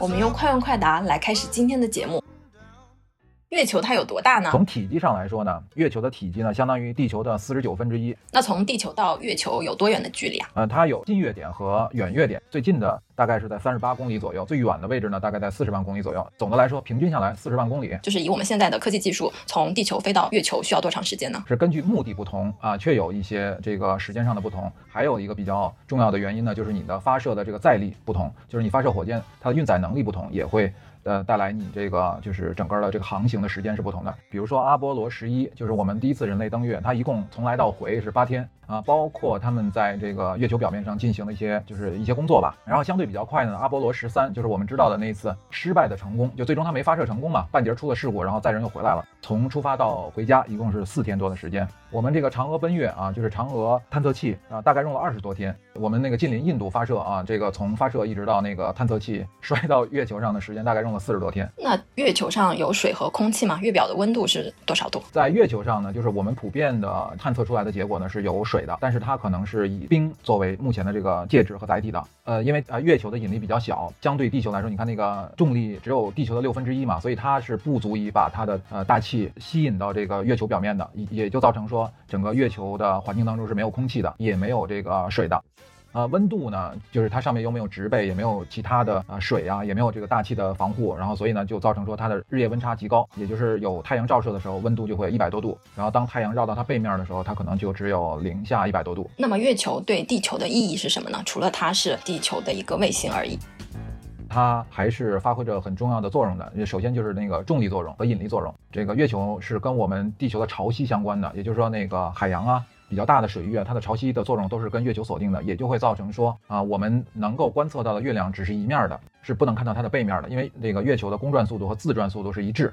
我们用快问快答来开始今天的节目。月球它有多大呢？从体积上来说呢，月球的体积呢相当于地球的四十九分之一。那从地球到月球有多远的距离啊？呃，它有近月点和远月点，最近的大概是在三十八公里左右，最远的位置呢大概在四十万公里左右。总的来说，平均下来四十万公里。就是以我们现在的科技技术，从地球飞到月球需要多长时间呢？是根据目的不同啊，确有一些这个时间上的不同。还有一个比较重要的原因呢，就是你的发射的这个载力不同，就是你发射火箭它的运载能力不同，也会。呃，带来你这个就是整个的这个航行的时间是不同的。比如说阿波罗十一，就是我们第一次人类登月，它一共从来到回是八天。啊，包括他们在这个月球表面上进行的一些，就是一些工作吧。然后相对比较快的呢，阿波罗十三就是我们知道的那一次失败的成功，就最终它没发射成功嘛，半截出了事故，然后载人又回来了。从出发到回家一共是四天多的时间。我们这个嫦娥奔月啊，就是嫦娥探测器啊，大概用了二十多天。我们那个近邻印度发射啊，这个从发射一直到那个探测器摔到月球上的时间，大概用了四十多天。那月球上有水和空气吗？月表的温度是多少度？在月球上呢，就是我们普遍的探测出来的结果呢是有水的，但是它可能。是以冰作为目前的这个介质和载体的，呃，因为呃月球的引力比较小，相对地球来说，你看那个重力只有地球的六分之一嘛，所以它是不足以把它的呃大气吸引到这个月球表面的，也也就造成说说整个月球的环境当中是没有空气的，也没有这个水的。呃，温度呢，就是它上面又没有植被，也没有其他的啊水啊，也没有这个大气的防护，然后所以呢，就造成说它的日夜温差极高，也就是有太阳照射的时候，温度就会一百多度，然后当太阳绕到它背面的时候，它可能就只有零下一百多度。那么月球对地球的意义是什么呢？除了它是地球的一个卫星而已，它还是发挥着很重要的作用的。首先就是那个重力作用和引力作用，这个月球是跟我们地球的潮汐相关的，也就是说那个海洋啊。比较大的水域啊，它的潮汐的作用都是跟月球锁定的，也就会造成说啊，我们能够观测到的月亮只是一面的，是不能看到它的背面的，因为那个月球的公转速度和自转速度是一致，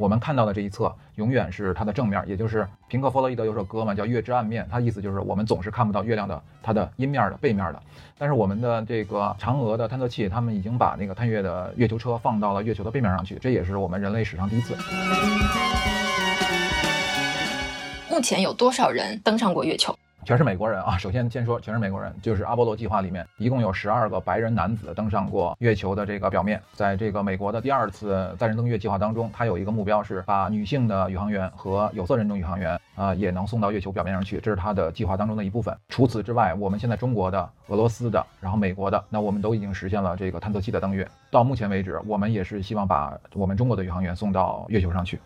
我们看到的这一侧永远是它的正面，也就是平克·弗洛伊德有首歌嘛，叫《月之暗面》，它意思就是我们总是看不到月亮的它的阴面的背面的。但是我们的这个嫦娥的探测器，他们已经把那个探月的月球车放到了月球的背面上去，这也是我们人类史上第一次。目前有多少人登上过月球？全是美国人啊！首先先说，全是美国人，就是阿波罗计划里面一共有十二个白人男子登上过月球的这个表面。在这个美国的第二次载人登月计划当中，他有一个目标是把女性的宇航员和有色人种宇航员啊也能送到月球表面上去，这是他的计划当中的一部分。除此之外，我们现在中国的、俄罗斯的，然后美国的，那我们都已经实现了这个探测器的登月。到目前为止，我们也是希望把我们中国的宇航员送到月球上去。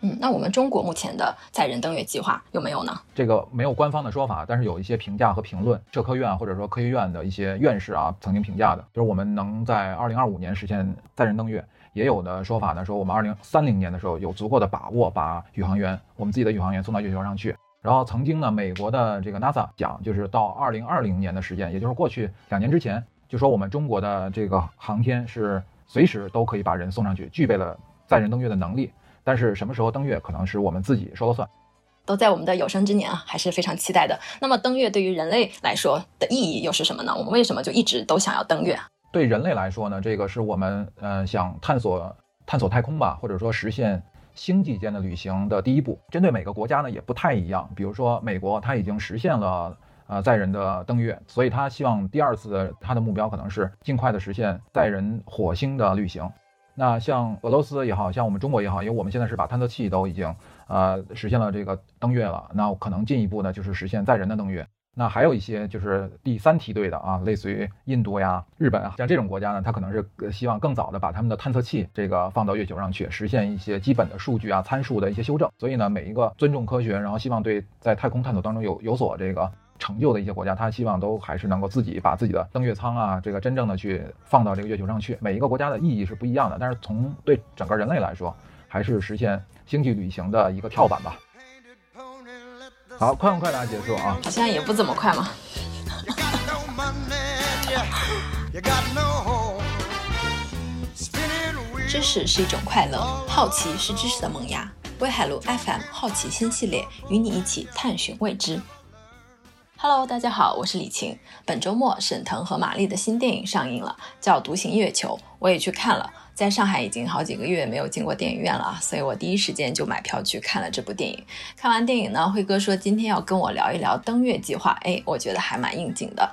嗯，那我们中国目前的载人登月计划有没有呢？这个没有官方的说法，但是有一些评价和评论，社科院或者说科学院的一些院士啊曾经评价的，就是我们能在二零二五年实现载人登月。也有的说法呢，说我们二零三零年的时候有足够的把握把宇航员，我们自己的宇航员送到月球上去。然后曾经呢，美国的这个 NASA 讲，就是到二零二零年的时间，也就是过去两年之前，就说我们中国的这个航天是随时都可以把人送上去，具备了载人登月的能力。但是什么时候登月，可能是我们自己说了算。都在我们的有生之年啊，还是非常期待的。那么登月对于人类来说的意义又是什么呢？我们为什么就一直都想要登月？对人类来说呢，这个是我们呃想探索探索太空吧，或者说实现星际间的旅行的第一步。针对每个国家呢也不太一样。比如说美国，它已经实现了呃载人的登月，所以它希望第二次它的目标可能是尽快的实现载人火星的旅行。那像俄罗斯也好像我们中国也好，因为我们现在是把探测器都已经呃实现了这个登月了，那可能进一步呢就是实现载人的登月。那还有一些就是第三梯队的啊，类似于印度呀、日本啊，像这种国家呢，它可能是希望更早的把他们的探测器这个放到月球上去，实现一些基本的数据啊、参数的一些修正。所以呢，每一个尊重科学，然后希望对在太空探索当中有有所这个。成就的一些国家，他希望都还是能够自己把自己的登月舱啊，这个真正的去放到这个月球上去。每一个国家的意义是不一样的，但是从对整个人类来说，还是实现星际旅行的一个跳板吧。好，快问快答结束啊！好像也不怎么快嘛。知识是一种快乐，好奇是知识的萌芽。威海路 FM 好奇心系列，与你一起探寻未知。Hello，大家好，我是李晴。本周末，沈腾和马丽的新电影上映了，叫《独行月球》，我也去看了。在上海已经好几个月没有进过电影院了，所以我第一时间就买票去看了这部电影。看完电影呢，辉哥说今天要跟我聊一聊登月计划，哎，我觉得还蛮应景的。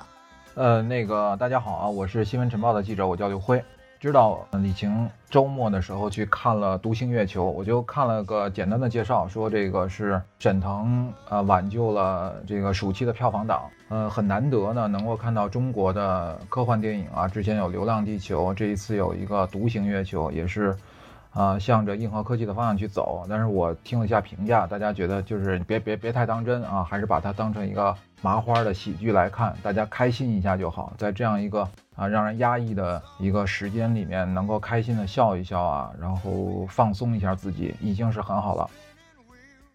呃，那个大家好啊，我是新闻晨报的记者，我叫刘辉。知道李晴周末的时候去看了《独行月球》，我就看了个简单的介绍，说这个是沈腾呃挽救了这个暑期的票房档，呃很难得呢能够看到中国的科幻电影啊，之前有《流浪地球》，这一次有一个《独行月球》，也是。啊，向着硬核科技的方向去走，但是我听了一下评价，大家觉得就是别别别太当真啊，还是把它当成一个麻花的喜剧来看，大家开心一下就好。在这样一个啊让人压抑的一个时间里面，能够开心的笑一笑啊，然后放松一下自己，已经是很好了。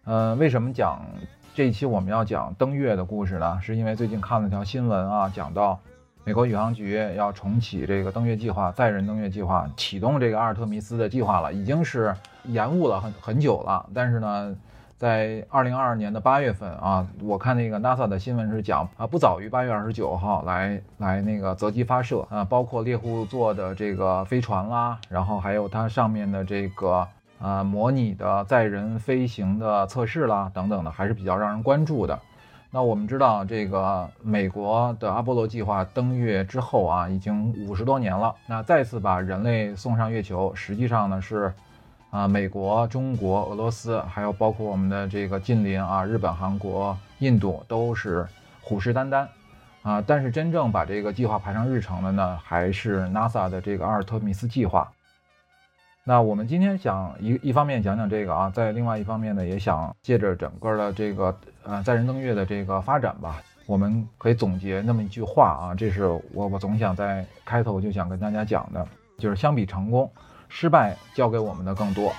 嗯，为什么讲这一期我们要讲登月的故事呢？是因为最近看了条新闻啊，讲到。美国宇航局要重启这个登月计划，载人登月计划，启动这个阿尔特弥斯的计划了，已经是延误了很很久了。但是呢，在二零二二年的八月份啊，我看那个 NASA 的新闻是讲啊，不早于八月二十九号来来那个择机发射啊，包括猎户座的这个飞船啦，然后还有它上面的这个啊模拟的载人飞行的测试啦等等的，还是比较让人关注的。那我们知道，这个美国的阿波罗计划登月之后啊，已经五十多年了。那再次把人类送上月球，实际上呢是，啊，美国、中国、俄罗斯，还有包括我们的这个近邻啊，日本、韩国、印度，都是虎视眈眈，啊，但是真正把这个计划排上日程的呢，还是 NASA 的这个阿尔特弥斯计划。那我们今天想一一方面讲讲这个啊，在另外一方面呢，也想借着整个的这个呃载人登月的这个发展吧，我们可以总结那么一句话啊，这是我我总想在开头就想跟大家讲的，就是相比成功，失败教给我们的更多。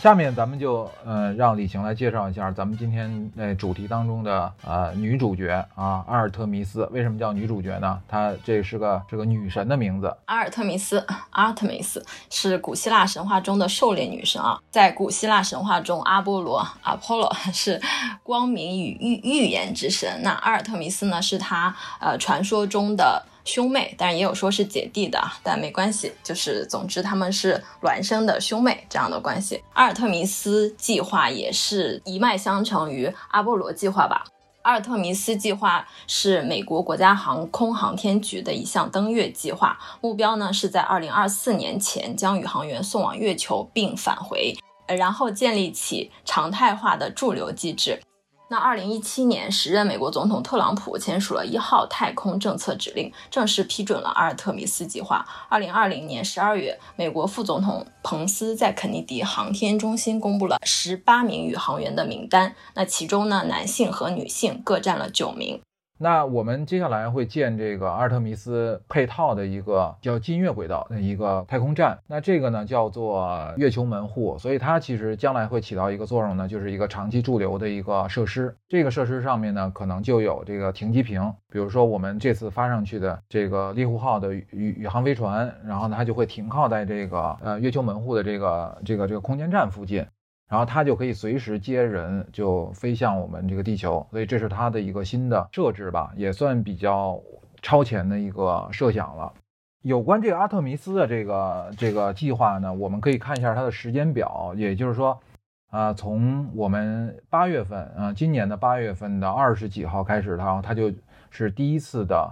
下面咱们就呃让李晴来介绍一下咱们今天那主题当中的呃女主角啊阿尔特弥斯。为什么叫女主角呢？她这是个这个女神的名字。阿尔特弥斯，阿尔特弥斯是古希腊神话中的狩猎女神啊。在古希腊神话中，阿波罗 （Apollo） 是光明与预预言之神。那阿尔特弥斯呢，是他呃传说中的。兄妹，但也有说是姐弟的，但没关系，就是总之他们是孪生的兄妹这样的关系。阿尔特弥斯计划也是一脉相承于阿波罗计划吧。阿尔特弥斯计划是美国国家航空航天局的一项登月计划，目标呢是在二零二四年前将宇航员送往月球并返回，然后建立起常态化的驻留机制。那二零一七年，时任美国总统特朗普签署了一号太空政策指令，正式批准了阿尔特米斯计划。二零二零年十二月，美国副总统彭斯在肯尼迪航天中心公布了十八名宇航员的名单，那其中呢，男性和女性各占了九名。那我们接下来会建这个阿尔特弥斯配套的一个叫近月轨道的一个太空站。那这个呢叫做月球门户，所以它其实将来会起到一个作用呢，就是一个长期驻留的一个设施。这个设施上面呢，可能就有这个停机坪，比如说我们这次发上去的这个猎户号的宇宇航飞船，然后呢它就会停靠在这个呃月球门户的这个这个这个空间站附近。然后它就可以随时接人，就飞向我们这个地球，所以这是它的一个新的设置吧，也算比较超前的一个设想了。有关这个阿特弥斯的这个这个计划呢，我们可以看一下它的时间表，也就是说，啊，从我们八月份，啊，今年的八月份的二十几号开始，它它就是第一次的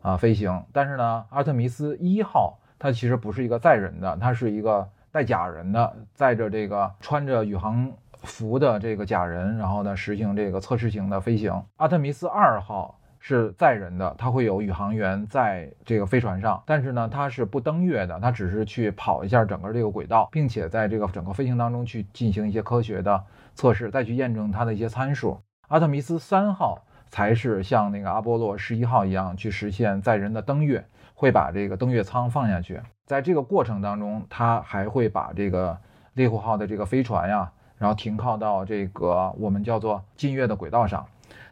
啊飞行。但是呢，阿特弥斯一号它其实不是一个载人的，它是一个。带假人的，载着这个穿着宇航服的这个假人，然后呢实行这个测试型的飞行。阿特弥斯二号是载人的，它会有宇航员在这个飞船上，但是呢它是不登月的，它只是去跑一下整个这个轨道，并且在这个整个飞行当中去进行一些科学的测试，再去验证它的一些参数。阿特弥斯三号才是像那个阿波罗十一号一样去实现载人的登月，会把这个登月舱放下去。在这个过程当中，它还会把这个猎户号的这个飞船呀，然后停靠到这个我们叫做近月的轨道上。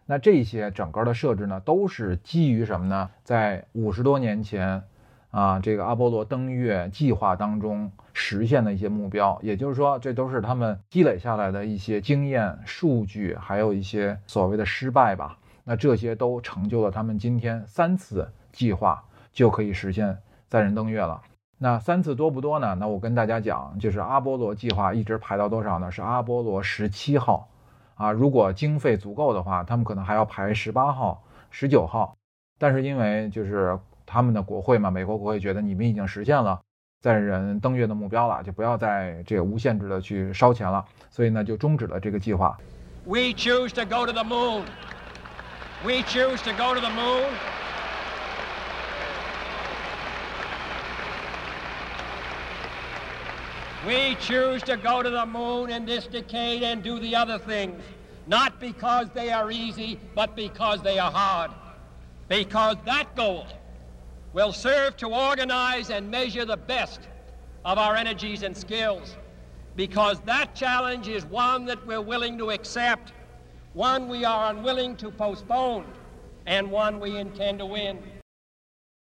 那这些整个的设置呢，都是基于什么呢？在五十多年前啊，这个阿波罗登月计划当中实现的一些目标。也就是说，这都是他们积累下来的一些经验、数据，还有一些所谓的失败吧。那这些都成就了他们今天三次计划就可以实现载人登月了。那三次多不多呢？那我跟大家讲，就是阿波罗计划一直排到多少呢？是阿波罗十七号，啊，如果经费足够的话，他们可能还要排十八号、十九号。但是因为就是他们的国会嘛，美国国会觉得你们已经实现了载人登月的目标了，就不要再这个无限制的去烧钱了，所以呢就终止了这个计划。We choose to go to the moon. We choose to go to the moon. We choose to go to the moon in this decade and do the other things, not because they are easy, but because they are hard. Because that goal will serve to organize and measure the best of our energies and skills. Because that challenge is one that we're willing to accept, one we are unwilling to postpone, and one we intend to win.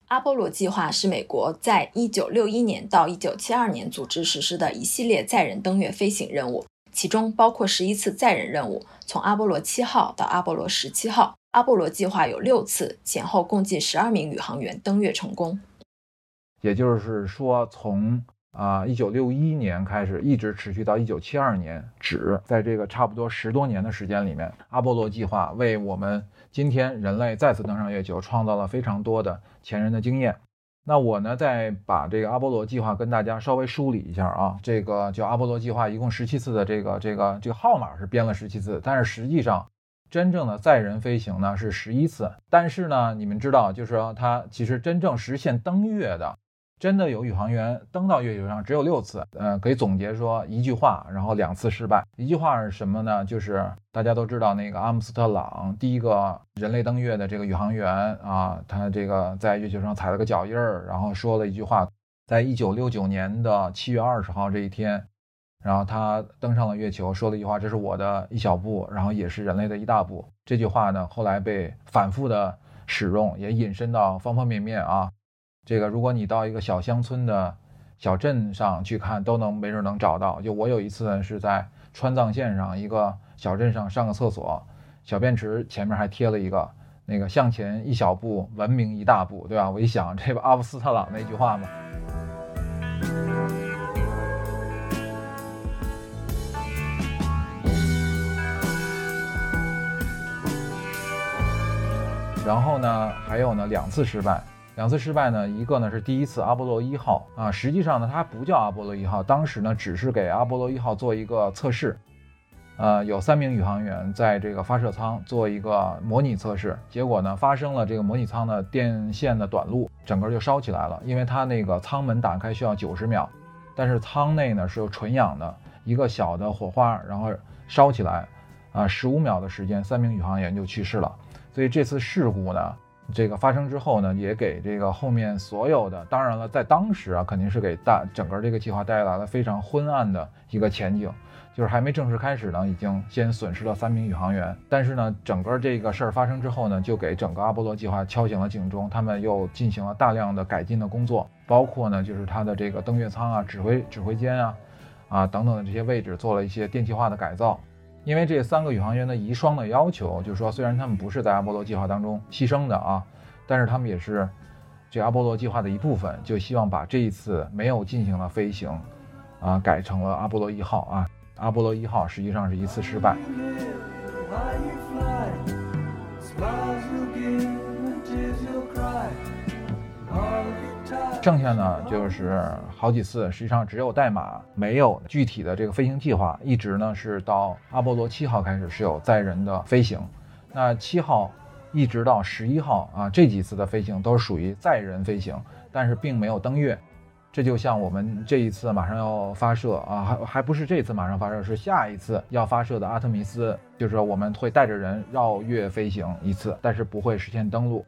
阿波罗计划是美国在1961年到1972年组织实施的一系列载人登月飞行任务，其中包括十一次载人任务，从阿波罗七号到阿波罗十七号。阿波罗计划有六次，前后共计十二名宇航员登月成功。也就是说，从啊1961年开始，一直持续到1972年止，在这个差不多十多年的时间里面，阿波罗计划为我们。今天人类再次登上月球，创造了非常多的前人的经验。那我呢，再把这个阿波罗计划跟大家稍微梳理一下啊。这个叫阿波罗计划，一共十七次的这个这个这个号码是编了十七次，但是实际上真正的载人飞行呢是十一次。但是呢，你们知道，就是说它其实真正实现登月的。真的有宇航员登到月球上只有六次，呃，可以总结说一句话，然后两次失败。一句话是什么呢？就是大家都知道那个阿姆斯特朗第一个人类登月的这个宇航员啊，他这个在月球上踩了个脚印儿，然后说了一句话，在一九六九年的七月二十号这一天，然后他登上了月球，说了一句话：“这是我的一小步，然后也是人类的一大步。”这句话呢，后来被反复的使用，也引申到方方面面啊。这个，如果你到一个小乡村的小镇上去看，都能没准能找到。就我有一次是在川藏线上一个小镇上上个厕所，小便池前面还贴了一个那个“向前一小步，文明一大步”，对吧？我一想，这不阿布斯特朗那句话吗？然后呢，还有呢，两次失败。两次失败呢，一个呢是第一次阿波罗一号啊，实际上呢它不叫阿波罗一号，当时呢只是给阿波罗一号做一个测试，呃，有三名宇航员在这个发射舱做一个模拟测试，结果呢发生了这个模拟舱的电线的短路，整个就烧起来了，因为它那个舱门打开需要九十秒，但是舱内呢是有纯氧的，一个小的火花，然后烧起来，啊，十五秒的时间，三名宇航员就去世了，所以这次事故呢。这个发生之后呢，也给这个后面所有的，当然了，在当时啊，肯定是给大整个这个计划带来了非常昏暗的一个前景，就是还没正式开始呢，已经先损失了三名宇航员。但是呢，整个这个事儿发生之后呢，就给整个阿波罗计划敲响了警钟，他们又进行了大量的改进的工作，包括呢，就是它的这个登月舱啊、指挥指挥间啊、啊等等的这些位置做了一些电气化的改造。因为这三个宇航员的遗孀的要求，就是说，虽然他们不是在阿波罗计划当中牺牲的啊，但是他们也是这阿波罗计划的一部分，就希望把这一次没有进行了飞行，啊，改成了阿波罗一号啊。阿波罗一号实际上是一次失败。剩下呢，就是好几次，实际上只有代码，没有具体的这个飞行计划。一直呢是到阿波罗七号开始是有载人的飞行，那七号一直到十一号啊，这几次的飞行都是属于载人飞行，但是并没有登月。这就像我们这一次马上要发射啊，还还不是这次马上发射，是下一次要发射的阿特米斯，就是我们会带着人绕月飞行一次，但是不会实现登陆。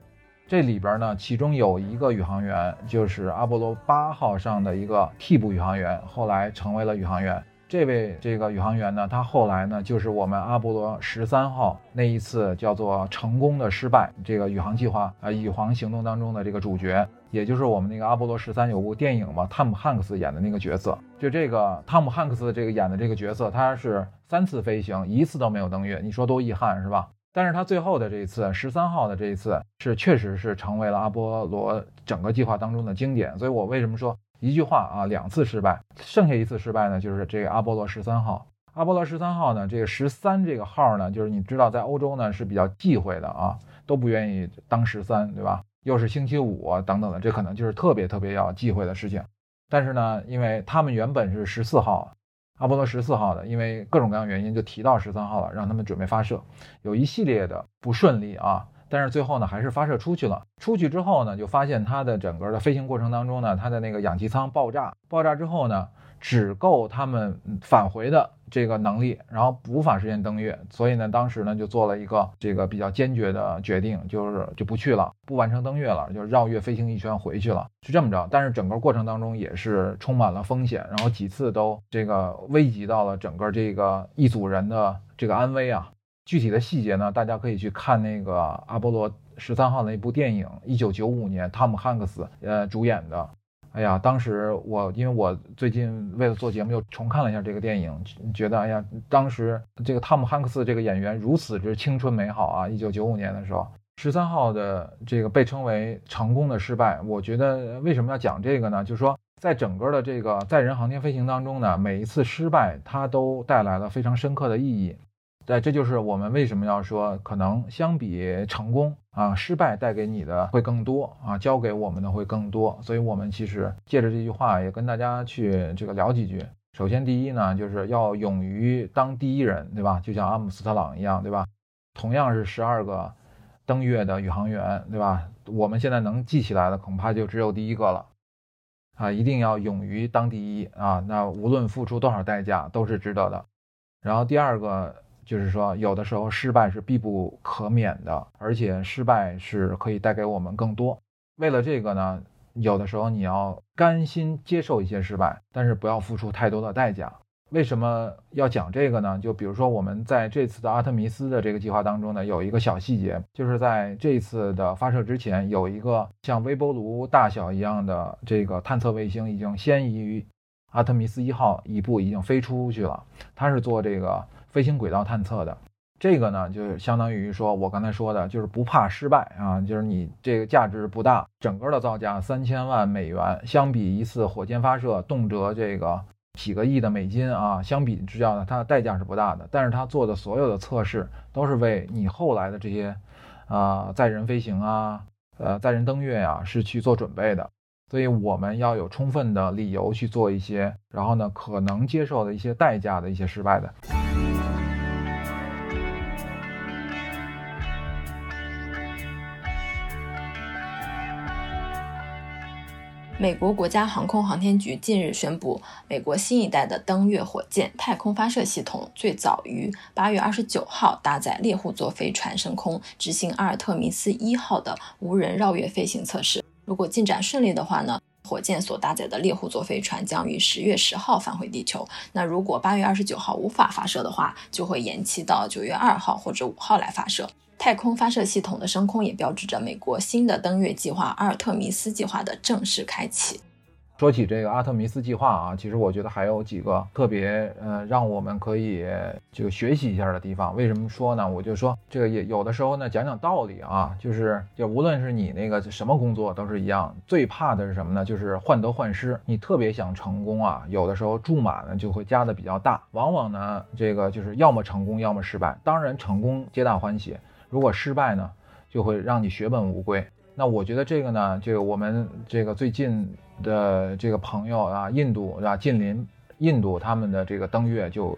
这里边呢，其中有一个宇航员，就是阿波罗八号上的一个替补宇航员，后来成为了宇航员。这位这个宇航员呢，他后来呢，就是我们阿波罗十三号那一次叫做成功的失败这个宇航计划啊，宇航行动当中的这个主角，也就是我们那个阿波罗十三有部电影嘛，汤姆汉克斯演的那个角色。就这个汤姆汉克斯这个演的这个角色，他是三次飞行，一次都没有登月，你说多遗憾是吧？但是他最后的这一次，十三号的这一次是确实是成为了阿波罗整个计划当中的经典。所以我为什么说一句话啊，两次失败，剩下一次失败呢？就是这个阿波罗十三号。阿波罗十三号呢，这个十三这个号呢，就是你知道在欧洲呢是比较忌讳的啊，都不愿意当十三，对吧？又是星期五等等的，这可能就是特别特别要忌讳的事情。但是呢，因为他们原本是十四号，阿波罗十四号的，因为各种各样原因就提到十三号了，让他们准备发射，有一系列的不顺利啊。但是最后呢，还是发射出去了。出去之后呢，就发现它的整个的飞行过程当中呢，它的那个氧气舱爆炸。爆炸之后呢，只够他们返回的这个能力，然后无法实现登月。所以呢，当时呢就做了一个这个比较坚决的决定，就是就不去了，不完成登月了，就绕月飞行一圈回去了，是这么着。但是整个过程当中也是充满了风险，然后几次都这个危及到了整个这个一组人的这个安危啊。具体的细节呢，大家可以去看那个阿波罗十三号那部电影，一九九五年汤姆汉克斯呃主演的。哎呀，当时我因为我最近为了做节目又重看了一下这个电影，觉得哎呀，当时这个汤姆汉克斯这个演员如此之青春美好啊！一九九五年的时候，十三号的这个被称为成功的失败，我觉得为什么要讲这个呢？就是说，在整个的这个载人航天飞行当中呢，每一次失败它都带来了非常深刻的意义。对，这就是我们为什么要说，可能相比成功啊，失败带给你的会更多啊，教给我们的会更多。所以，我们其实借着这句话，也跟大家去这个聊几句。首先，第一呢，就是要勇于当第一人，对吧？就像阿姆斯特朗一样，对吧？同样是十二个登月的宇航员，对吧？我们现在能记起来的，恐怕就只有第一个了啊！一定要勇于当第一啊！那无论付出多少代价，都是值得的。然后第二个。就是说，有的时候失败是必不可免的，而且失败是可以带给我们更多。为了这个呢，有的时候你要甘心接受一些失败，但是不要付出太多的代价。为什么要讲这个呢？就比如说我们在这次的阿特弥斯的这个计划当中呢，有一个小细节，就是在这次的发射之前，有一个像微波炉大小一样的这个探测卫星已经先移于阿特弥斯一号一步，已经飞出去了。它是做这个。飞行轨道探测的这个呢，就相当于说我刚才说的，就是不怕失败啊，就是你这个价值不大，整个的造价三千万美元，相比一次火箭发射动辄这个几个亿的美金啊，相比之下呢，它的代价是不大的。但是它做的所有的测试都是为你后来的这些啊载人飞行啊，呃载人登月呀是去做准备的，所以我们要有充分的理由去做一些，然后呢可能接受的一些代价的一些失败的。美国国家航空航天局近日宣布，美国新一代的登月火箭太空发射系统最早于八月二十九号搭载猎户座飞船升空，执行阿尔特弥斯一号的无人绕月飞行测试。如果进展顺利的话呢，火箭所搭载的猎户座飞船将于十月十号返回地球。那如果八月二十九号无法发射的话，就会延期到九月二号或者五号来发射。太空发射系统的升空也标志着美国新的登月计划——阿尔特弥斯计划的正式开启。说起这个阿特弥斯计划啊，其实我觉得还有几个特别呃，让我们可以就学习一下的地方。为什么说呢？我就说这个也有的时候呢，讲讲道理啊，就是就无论是你那个什么工作都是一样，最怕的是什么呢？就是患得患失。你特别想成功啊，有的时候注码呢就会加的比较大，往往呢这个就是要么成功，要么失败。当然成功皆大欢喜。如果失败呢，就会让你血本无归。那我觉得这个呢，这个我们这个最近的这个朋友啊，印度啊，近邻印度，他们的这个登月就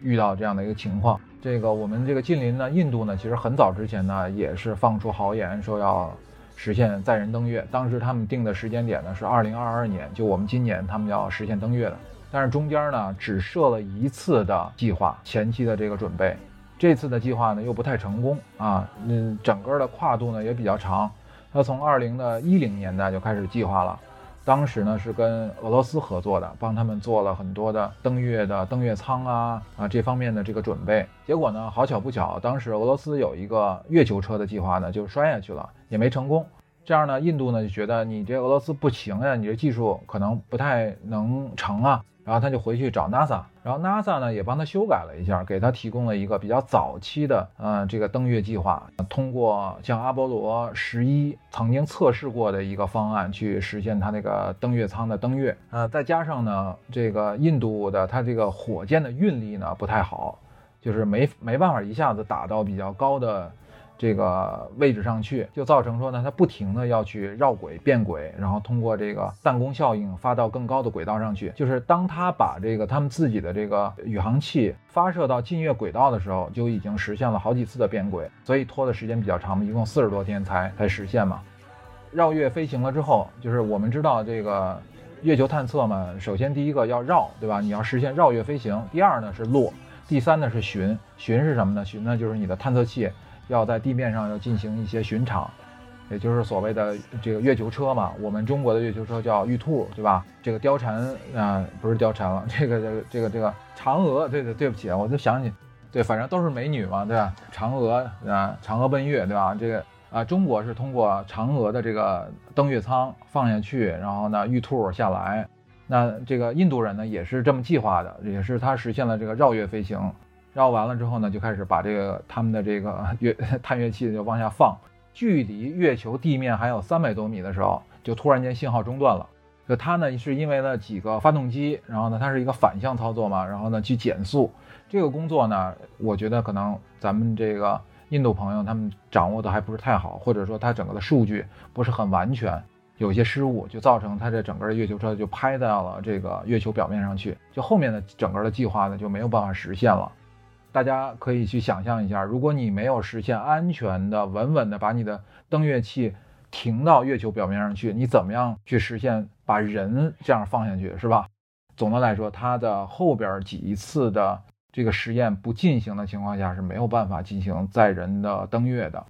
遇到这样的一个情况。这个我们这个近邻呢，印度呢，其实很早之前呢，也是放出豪言说要实现载人登月。当时他们定的时间点呢是二零二二年，就我们今年他们要实现登月的。但是中间呢，只设了一次的计划，前期的这个准备。这次的计划呢又不太成功啊，嗯，整个的跨度呢也比较长。他从二零的一零年代就开始计划了，当时呢是跟俄罗斯合作的，帮他们做了很多的登月的登月舱啊啊这方面的这个准备。结果呢好巧不巧，当时俄罗斯有一个月球车的计划呢就摔下去了，也没成功。这样呢印度呢就觉得你这俄罗斯不行呀，你这技术可能不太能成啊。然后他就回去找 NASA，然后 NASA 呢也帮他修改了一下，给他提供了一个比较早期的，呃，这个登月计划，通过像阿波罗十一曾经测试过的一个方案去实现他那个登月舱的登月，呃，再加上呢，这个印度的它这个火箭的运力呢不太好，就是没没办法一下子打到比较高的。这个位置上去，就造成说呢，它不停的要去绕轨变轨，然后通过这个弹弓效应发到更高的轨道上去。就是当它把这个他们自己的这个宇航器发射到近月轨道的时候，就已经实现了好几次的变轨，所以拖的时间比较长嘛，一共四十多天才才实现嘛。绕月飞行了之后，就是我们知道这个月球探测嘛，首先第一个要绕，对吧？你要实现绕月飞行。第二呢是落，第三呢是巡。巡是什么呢？巡呢就是你的探测器。要在地面上要进行一些巡场，也就是所谓的这个月球车嘛。我们中国的月球车叫玉兔，对吧？这个貂蝉啊，不是貂蝉了，这个这个这个这个嫦娥，对对对不起，我就想起，对，反正都是美女嘛，对吧？嫦娥啊，嫦娥奔月，对吧？这个啊，中国是通过嫦娥的这个登月舱放下去，然后呢，玉兔下来。那这个印度人呢，也是这么计划的，也是他实现了这个绕月飞行。绕完了之后呢，就开始把这个他们的这个 月 探月器就往下放，距离月球地面还有三百多米的时候，就突然间信号中断了。就它呢是因为呢几个发动机，然后呢它是一个反向操作嘛，然后呢去减速。这个工作呢，我觉得可能咱们这个印度朋友他们掌握的还不是太好，或者说它整个的数据不是很完全，有些失误，就造成它这整个的月球车就拍到了这个月球表面上去，就后面的整个的计划呢就没有办法实现了。大家可以去想象一下，如果你没有实现安全的、稳稳的把你的登月器停到月球表面上去，你怎么样去实现把人这样放下去，是吧？总的来说，它的后边几次的这个实验不进行的情况下是没有办法进行载人的登月的。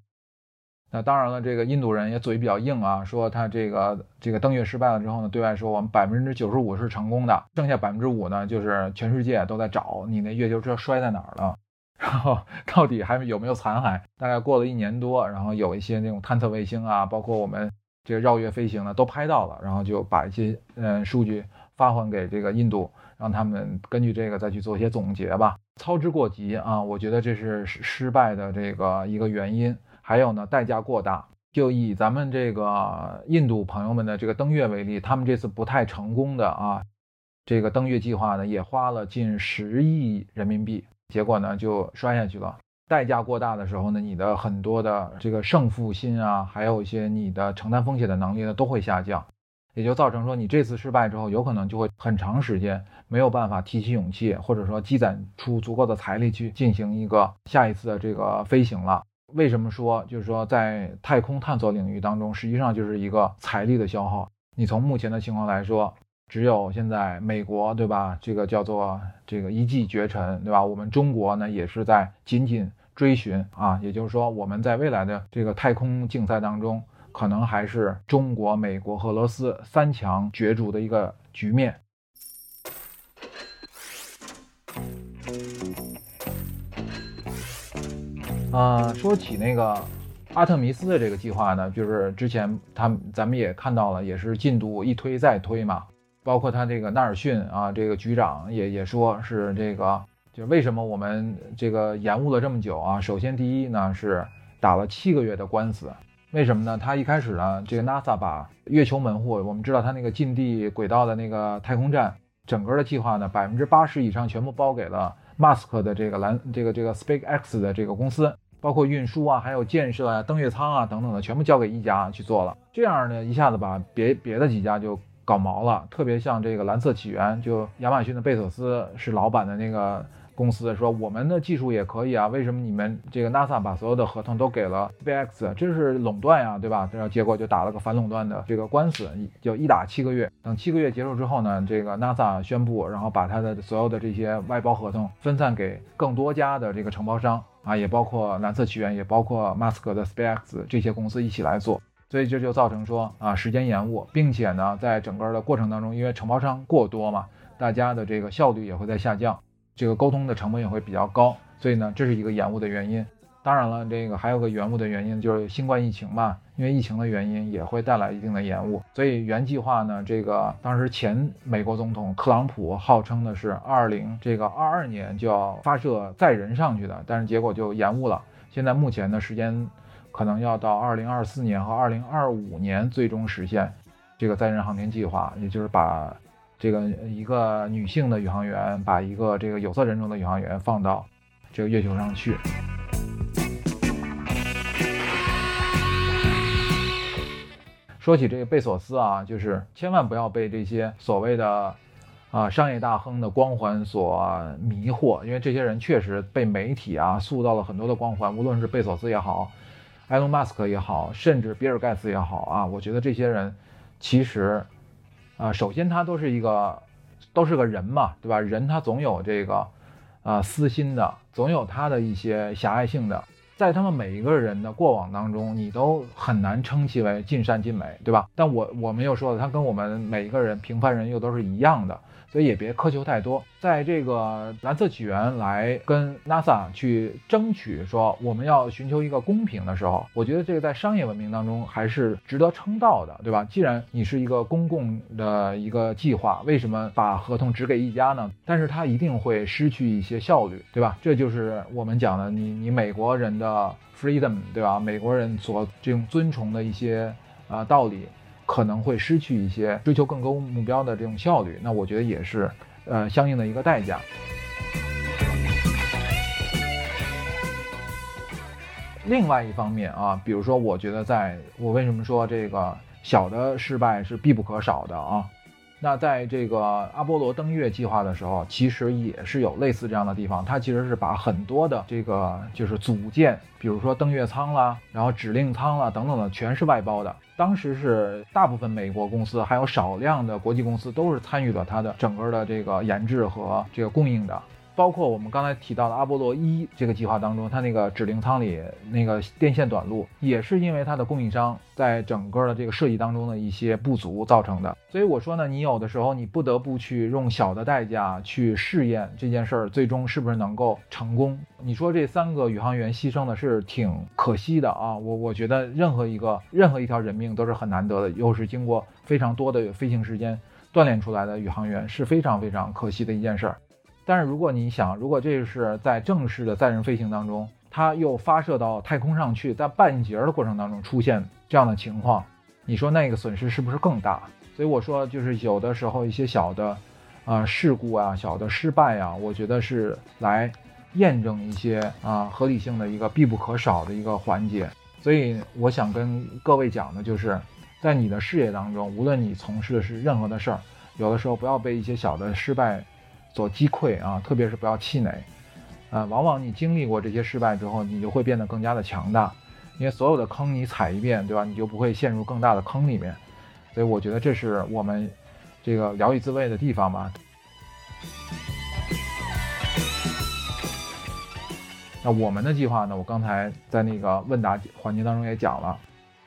那当然了，这个印度人也嘴比较硬啊，说他这个这个登月失败了之后呢，对外说我们百分之九十五是成功的，剩下百分之五呢，就是全世界都在找你那月球车摔在哪儿了，然后到底还有没有残骸？大概过了一年多，然后有一些那种探测卫星啊，包括我们这个绕月飞行呢，都拍到了，然后就把一些嗯数据发还给这个印度，让他们根据这个再去做一些总结吧。操之过急啊，我觉得这是失败的这个一个原因。还有呢，代价过大。就以咱们这个印度朋友们的这个登月为例，他们这次不太成功的啊，这个登月计划呢，也花了近十亿人民币，结果呢就摔下去了。代价过大的时候呢，你的很多的这个胜负心啊，还有一些你的承担风险的能力呢，都会下降，也就造成说你这次失败之后，有可能就会很长时间没有办法提起勇气，或者说积攒出足够的财力去进行一个下一次的这个飞行了。为什么说就是说在太空探索领域当中，实际上就是一个财力的消耗。你从目前的情况来说，只有现在美国对吧？这个叫做这个一骑绝尘对吧？我们中国呢也是在紧紧追寻啊。也就是说，我们在未来的这个太空竞赛当中，可能还是中国、美国和俄罗斯三强角逐的一个局面。啊，说起那个阿特弥斯的这个计划呢，就是之前他咱们也看到了，也是进度一推再推嘛。包括他这个纳尔逊啊，这个局长也也说是这个，就为什么我们这个延误了这么久啊？首先第一呢是打了七个月的官司，为什么呢？他一开始呢，这个 NASA 把月球门户，我们知道他那个近地轨道的那个太空站，整个的计划呢，百分之八十以上全部包给了。马斯克的这个蓝这个这个 SpaceX 的这个公司，包括运输啊，还有建设啊、登月舱啊等等的，全部交给一家去做了。这样呢，一下子把别别的几家就搞毛了。特别像这个蓝色起源，就亚马逊的贝索斯是老板的那个。公司说我们的技术也可以啊，为什么你们这个 NASA 把所有的合同都给了 VX？这是垄断呀，对吧？然后结果就打了个反垄断的这个官司，就一打七个月。等七个月结束之后呢，这个 NASA 宣布，然后把他的所有的这些外包合同分散给更多家的这个承包商啊，也包括蓝色起源，也包括 m a s k 的 SpaceX 这些公司一起来做。所以这就造成说啊时间延误，并且呢，在整个的过程当中，因为承包商过多嘛，大家的这个效率也会在下降。这个沟通的成本也会比较高，所以呢，这是一个延误的原因。当然了，这个还有个延误的原因就是新冠疫情嘛，因为疫情的原因也会带来一定的延误。所以原计划呢，这个当时前美国总统特朗普号称的是二零这个二二年就要发射载人上去的，但是结果就延误了。现在目前的时间可能要到二零二四年和二零二五年最终实现这个载人航天计划，也就是把这个一个女性的宇航员，把一个这个有色人种的宇航员放到这个月球上去。说起这个贝索斯啊，就是千万不要被这些所谓的啊商业大亨的光环所迷惑，因为这些人确实被媒体啊塑造了很多的光环，无论是贝索斯也好，埃隆·马斯克也好，甚至比尔·盖茨也好啊，我觉得这些人其实啊，首先他都是一个都是个人嘛，对吧？人他总有这个啊私心的，总有他的一些狭隘性的。在他们每一个人的过往当中，你都很难称其为尽善尽美，对吧？但我我们又说了，他跟我们每一个人平凡人又都是一样的。所以也别苛求太多，在这个蓝色起源来跟 NASA 去争取说我们要寻求一个公平的时候，我觉得这个在商业文明当中还是值得称道的，对吧？既然你是一个公共的一个计划，为什么把合同只给一家呢？但是它一定会失去一些效率，对吧？这就是我们讲的，你你美国人的 freedom，对吧？美国人所这种尊崇的一些啊道理。可能会失去一些追求更高目标的这种效率，那我觉得也是，呃，相应的一个代价。另外一方面啊，比如说，我觉得在我为什么说这个小的失败是必不可少的啊？那在这个阿波罗登月计划的时候，其实也是有类似这样的地方，它其实是把很多的这个就是组件，比如说登月舱啦，然后指令舱啦等等的，全是外包的。当时是大部分美国公司，还有少量的国际公司都是参与了它的整个的这个研制和这个供应的。包括我们刚才提到的阿波罗一这个计划当中，它那个指令舱里那个电线短路，也是因为它的供应商在整个的这个设计当中的一些不足造成的。所以我说呢，你有的时候你不得不去用小的代价去试验这件事儿，最终是不是能够成功？你说这三个宇航员牺牲的是挺可惜的啊！我我觉得任何一个任何一条人命都是很难得的，又是经过非常多的飞行时间锻炼出来的宇航员，是非常非常可惜的一件事儿。但是如果你想，如果这是在正式的载人飞行当中，它又发射到太空上去，在半截的过程当中出现这样的情况，你说那个损失是不是更大？所以我说，就是有的时候一些小的，啊事故啊，小的失败啊，我觉得是来验证一些啊合理性的一个必不可少的一个环节。所以我想跟各位讲的就是，在你的事业当中，无论你从事的是任何的事儿，有的时候不要被一些小的失败。所击溃啊，特别是不要气馁，啊，往往你经历过这些失败之后，你就会变得更加的强大，因为所有的坑你踩一遍，对吧？你就不会陷入更大的坑里面。所以我觉得这是我们这个聊以自慰的地方吧。那我们的计划呢？我刚才在那个问答环节当中也讲了，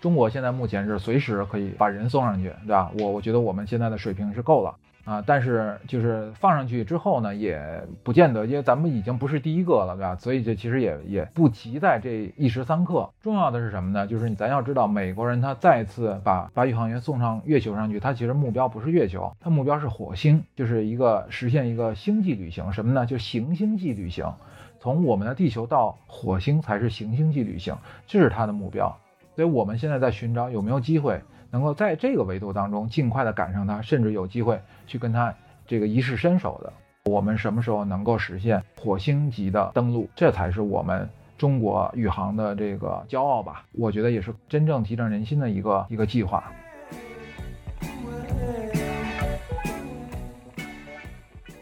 中国现在目前是随时可以把人送上去，对吧？我我觉得我们现在的水平是够了。啊，但是就是放上去之后呢，也不见得，因为咱们已经不是第一个了，对吧？所以这其实也也不急在这一时三刻。重要的是什么呢？就是咱要知道，美国人他再次把把宇航员送上月球上去，他其实目标不是月球，他目标是火星，就是一个实现一个星际旅行。什么呢？就行星际旅行，从我们的地球到火星才是行星际旅行，这是他的目标。所以我们现在在寻找有没有机会。能够在这个维度当中尽快的赶上它，甚至有机会去跟它这个一试身手的，我们什么时候能够实现火星级的登陆，这才是我们中国宇航的这个骄傲吧？我觉得也是真正提振人心的一个一个计划。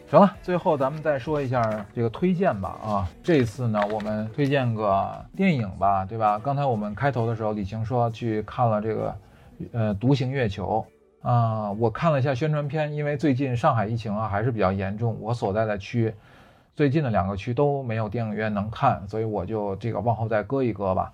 行了，最后咱们再说一下这个推荐吧。啊，这次呢，我们推荐个电影吧，对吧？刚才我们开头的时候，李晴说去看了这个。呃，独行月球啊，我看了一下宣传片，因为最近上海疫情啊还是比较严重，我所在的区最近的两个区都没有电影院能看，所以我就这个往后再搁一搁吧。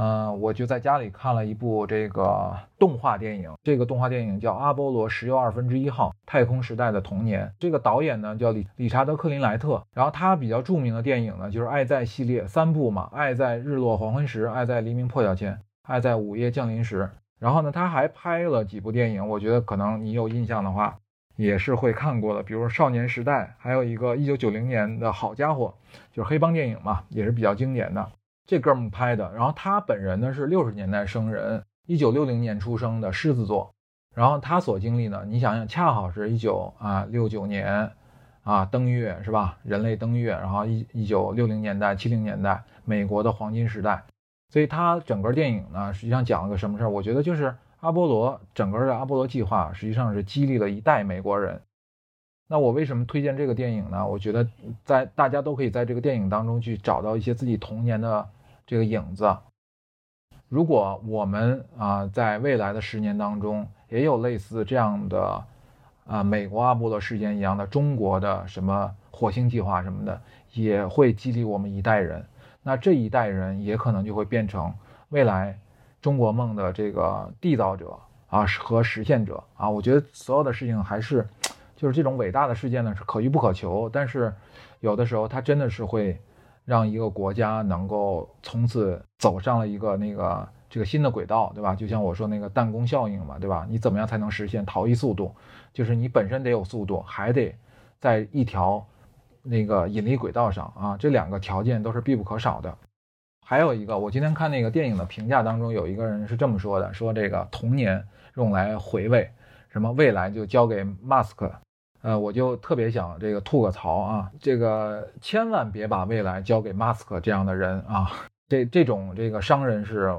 嗯，我就在家里看了一部这个动画电影，这个动画电影叫《阿波罗十又二分之一号：太空时代的童年》。这个导演呢叫理理查德·克林莱特，然后他比较著名的电影呢就是《爱在》系列三部嘛，《爱在日落黄昏时》，《爱在黎明破晓前》，《爱在午夜降临时》。然后呢，他还拍了几部电影，我觉得可能你有印象的话，也是会看过的，比如《少年时代》，还有一个一九九零年的好家伙，就是黑帮电影嘛，也是比较经典的。这哥们拍的，然后他本人呢是六十年代生人，一九六零年出生的狮子座，然后他所经历呢，你想想，恰好是一九啊六九年，啊登月是吧？人类登月，然后一一九六零年代七零年代美国的黄金时代，所以他整个电影呢，实际上讲了个什么事儿？我觉得就是阿波罗整个的阿波罗计划，实际上是激励了一代美国人。那我为什么推荐这个电影呢？我觉得在大家都可以在这个电影当中去找到一些自己童年的。这个影子，如果我们啊在未来的十年当中也有类似这样的啊美国阿波罗事件一样的中国的什么火星计划什么的，也会激励我们一代人。那这一代人也可能就会变成未来中国梦的这个缔造者啊和实现者啊。我觉得所有的事情还是就是这种伟大的事件呢是可遇不可求，但是有的时候它真的是会。让一个国家能够从此走上了一个那个这个新的轨道，对吧？就像我说那个弹弓效应嘛，对吧？你怎么样才能实现逃逸速度？就是你本身得有速度，还得在一条那个引力轨道上啊，这两个条件都是必不可少的。还有一个，我今天看那个电影的评价当中，有一个人是这么说的：说这个童年用来回味，什么未来就交给马斯克。呃，我就特别想这个吐个槽啊，这个千万别把未来交给马斯克这样的人啊，这这种这个商人是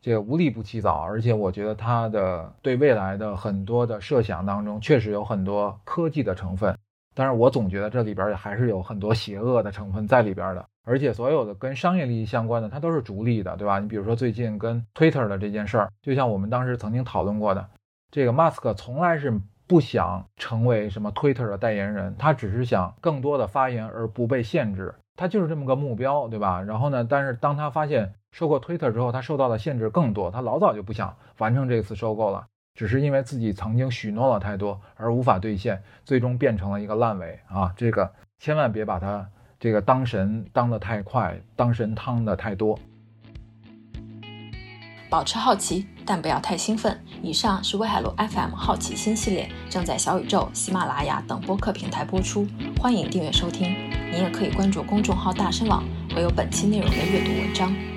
这个无利不起早，而且我觉得他的对未来的很多的设想当中确实有很多科技的成分，但是我总觉得这里边也还是有很多邪恶的成分在里边的，而且所有的跟商业利益相关的，它都是逐利的，对吧？你比如说最近跟 Twitter 的这件事儿，就像我们当时曾经讨论过的，这个马斯克从来是。不想成为什么 Twitter 的代言人，他只是想更多的发言而不被限制，他就是这么个目标，对吧？然后呢，但是当他发现收购 Twitter 之后，他受到的限制更多，他老早就不想完成这次收购了，只是因为自己曾经许诺了太多而无法兑现，最终变成了一个烂尾啊！这个千万别把它这个当神当得太快，当神汤的太多。保持好奇，但不要太兴奋。以上是威海路 FM 好奇心系列，正在小宇宙、喜马拉雅等播客平台播出，欢迎订阅收听。你也可以关注公众号“大声网”，会有本期内容的阅读文章。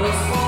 was